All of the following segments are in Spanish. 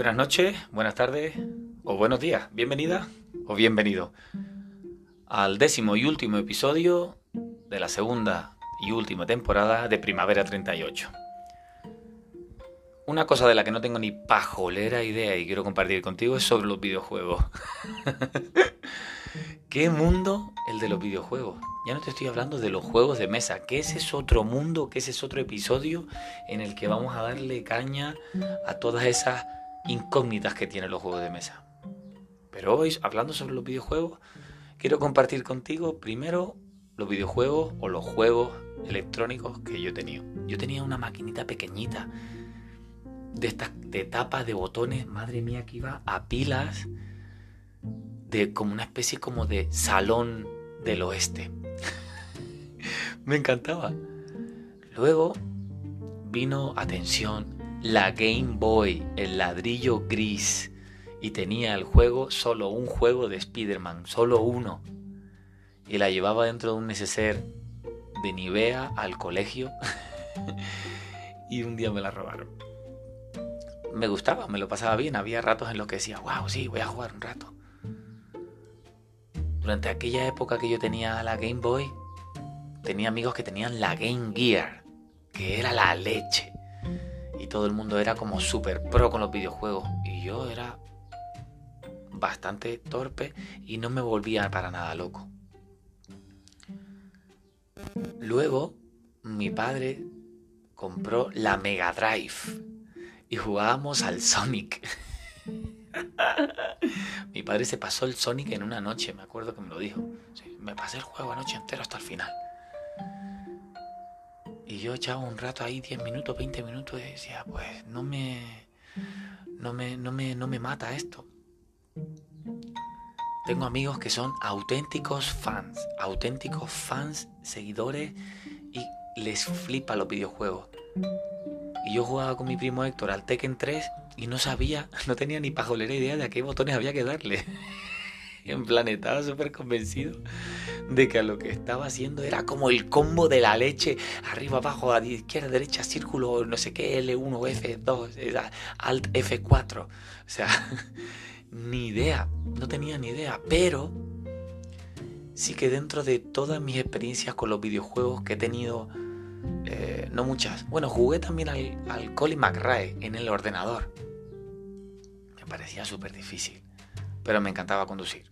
Buenas noches, buenas tardes o buenos días. Bienvenida o bienvenido al décimo y último episodio de la segunda y última temporada de Primavera 38. Una cosa de la que no tengo ni pajolera idea y quiero compartir contigo es sobre los videojuegos. ¿Qué mundo el de los videojuegos? Ya no te estoy hablando de los juegos de mesa, que ese es otro mundo, ese es otro episodio en el que vamos a darle caña a todas esas incógnitas que tienen los juegos de mesa. Pero hoy, hablando sobre los videojuegos, quiero compartir contigo primero los videojuegos o los juegos electrónicos que yo tenía. Yo tenía una maquinita pequeñita de estas de tapas de botones, madre mía que iba a pilas de como una especie como de salón del oeste. Me encantaba. Luego vino, atención, la Game Boy, el ladrillo gris. Y tenía el juego, solo un juego de Spider-Man, solo uno. Y la llevaba dentro de un neceser de Nivea al colegio. y un día me la robaron. Me gustaba, me lo pasaba bien. Había ratos en los que decía, wow, sí, voy a jugar un rato. Durante aquella época que yo tenía la Game Boy, tenía amigos que tenían la Game Gear, que era la leche. Y todo el mundo era como super pro con los videojuegos. Y yo era bastante torpe y no me volvía para nada loco. Luego, mi padre compró la Mega Drive y jugábamos al Sonic. Mi padre se pasó el Sonic en una noche, me acuerdo que me lo dijo. me pasé el juego anoche entero hasta el final. Y yo echaba un rato ahí, 10 minutos, 20 minutos, y decía, pues no me, no me, no me, no me mata esto. Tengo amigos que son auténticos fans, auténticos fans, seguidores, y les flipa los videojuegos. Y yo jugaba con mi primo Héctor al Tekken 3 y no sabía, no tenía ni pajolera idea de a qué botones había que darle. En plan, estaba súper convencido de que lo que estaba haciendo era como el combo de la leche, arriba, abajo, a izquierda, derecha, círculo, no sé qué, L1, F2, Alt F4. O sea, ni idea, no tenía ni idea, pero sí que dentro de todas mis experiencias con los videojuegos que he tenido, eh, no muchas, bueno, jugué también al, al Colin McRae en el ordenador parecía súper difícil, pero me encantaba conducir.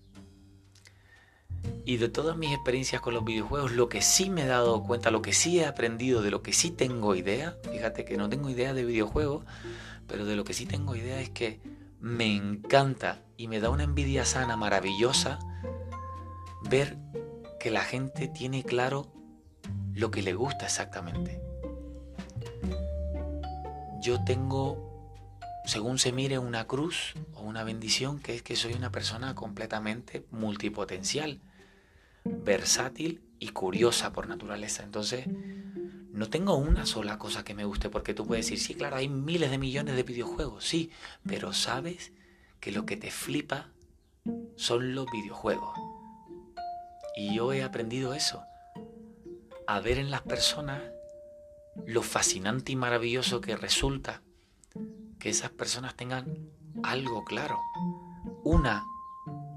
Y de todas mis experiencias con los videojuegos, lo que sí me he dado cuenta, lo que sí he aprendido, de lo que sí tengo idea, fíjate que no tengo idea de videojuegos, pero de lo que sí tengo idea es que me encanta y me da una envidia sana, maravillosa, ver que la gente tiene claro lo que le gusta exactamente. Yo tengo según se mire una cruz o una bendición, que es que soy una persona completamente multipotencial, versátil y curiosa por naturaleza. Entonces, no tengo una sola cosa que me guste, porque tú puedes decir, sí, claro, hay miles de millones de videojuegos, sí, pero sabes que lo que te flipa son los videojuegos. Y yo he aprendido eso, a ver en las personas lo fascinante y maravilloso que resulta que esas personas tengan algo claro, una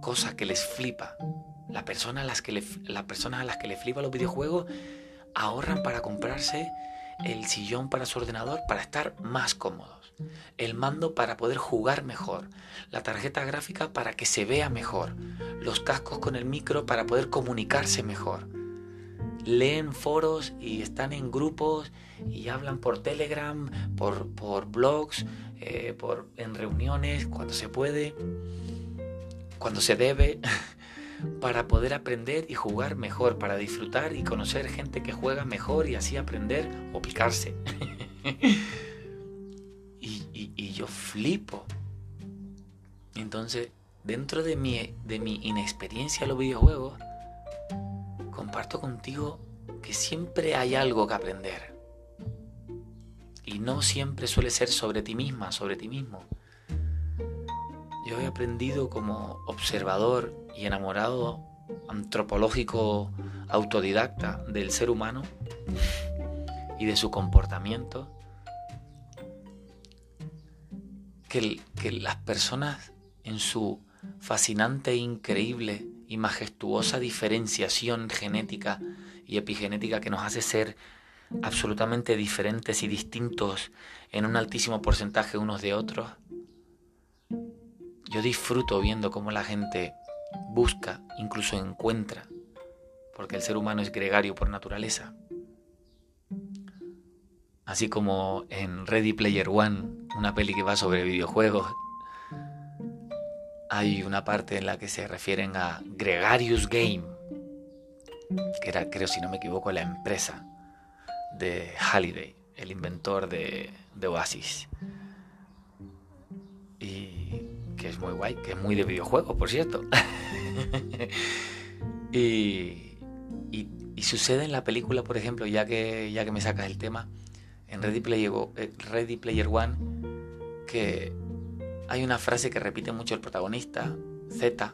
cosa que les flipa. La a las que las personas a las que les flipa los videojuegos ahorran para comprarse el sillón para su ordenador para estar más cómodos, el mando para poder jugar mejor, la tarjeta gráfica para que se vea mejor, los cascos con el micro para poder comunicarse mejor. Leen foros y están en grupos y hablan por Telegram, por, por blogs, eh, por, en reuniones, cuando se puede, cuando se debe, para poder aprender y jugar mejor, para disfrutar y conocer gente que juega mejor y así aprender o picarse. y, y, yo flipo. Entonces, dentro de mi, de mi inexperiencia en los videojuegos, comparto contigo que siempre hay algo que aprender y no siempre suele ser sobre ti misma, sobre ti mismo. Yo he aprendido como observador y enamorado antropológico autodidacta del ser humano y de su comportamiento que, que las personas en su fascinante, increíble y majestuosa diferenciación genética y epigenética que nos hace ser absolutamente diferentes y distintos en un altísimo porcentaje unos de otros, yo disfruto viendo cómo la gente busca, incluso encuentra, porque el ser humano es gregario por naturaleza. Así como en Ready Player One, una peli que va sobre videojuegos, hay una parte en la que se refieren a Gregarious Game, que era, creo si no me equivoco, la empresa de Halliday, el inventor de, Oasis. Y que es muy guay, que es muy de videojuegos, por cierto. y, sucede en la película, por ejemplo, ya que, ya que me sacas el tema, en Ready Player, eh, Ready Player One, que hay una frase que repite mucho el protagonista, Z,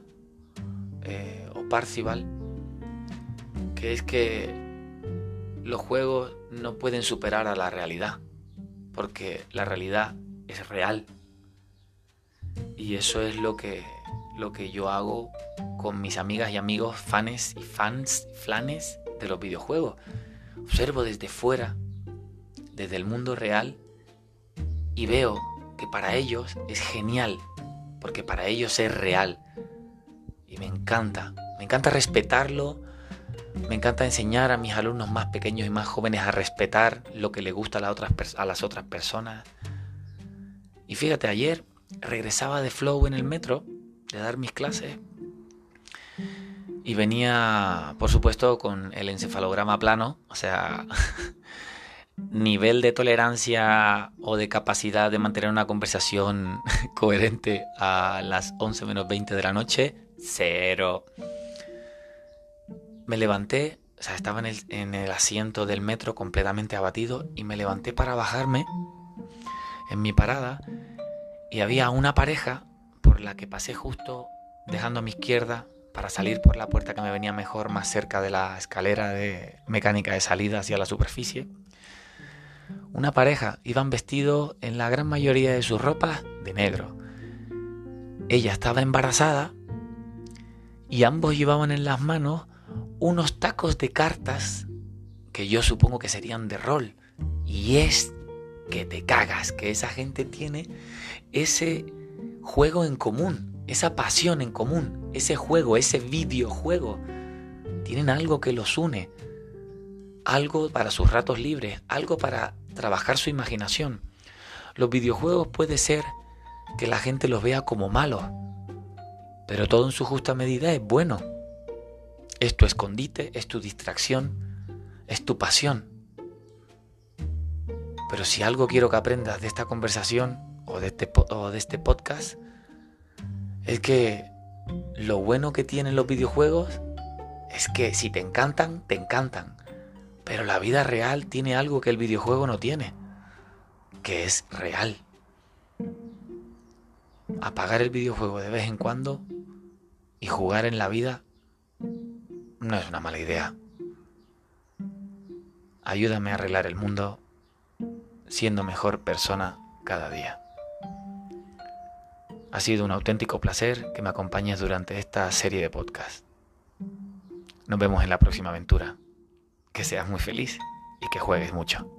eh, o Parcival, que es que los juegos no pueden superar a la realidad, porque la realidad es real. Y eso es lo que, lo que yo hago con mis amigas y amigos fans y fans, flanes de los videojuegos. Observo desde fuera, desde el mundo real, y veo que para ellos es genial, porque para ellos es real. Y me encanta, me encanta respetarlo, me encanta enseñar a mis alumnos más pequeños y más jóvenes a respetar lo que le gusta a las otras, a las otras personas. Y fíjate, ayer regresaba de Flow en el metro de dar mis clases y venía, por supuesto, con el encefalograma plano, o sea, nivel de tolerancia o de capacidad de mantener una conversación coherente a las 11 menos 20 de la noche, cero me levanté, o sea, estaba en el, asiento del metro completamente abatido y me levanté para bajarme en mi parada y había una pareja por la que pasé justo dejando a mi izquierda para salir por la puerta que me venía mejor, más cerca de la escalera de mecánica de salida hacia la superficie. Una pareja, iban vestidos en la gran mayoría de sus ropas de negro. Ella estaba embarazada y ambos llevaban en las manos unos tacos de cartas que yo supongo que serían de rol. Y es que te cagas, que esa gente tiene ese juego en común, esa pasión en común, ese juego, ese videojuego. Tienen algo que los une, algo para sus ratos libres, algo para trabajar su imaginación. Los videojuegos puede ser que la gente los vea como malos, pero todo en su justa medida es bueno es tu escondite, es tu distracción, es tu pasión. Pero si algo quiero que aprendas de esta conversación o de este, o de este podcast, es que lo bueno que tienen los videojuegos es que si te encantan, te encantan. Pero la vida real tiene algo que el videojuego no tiene, que es real. Apagar el videojuego de vez en cuando y jugar en la vida no es una mala idea. Ayúdame a arreglar el mundo siendo mejor persona cada día. Ha sido un auténtico placer que me acompañes durante esta serie de podcasts. Nos vemos en la próxima aventura. Que seas muy feliz y que juegues mucho.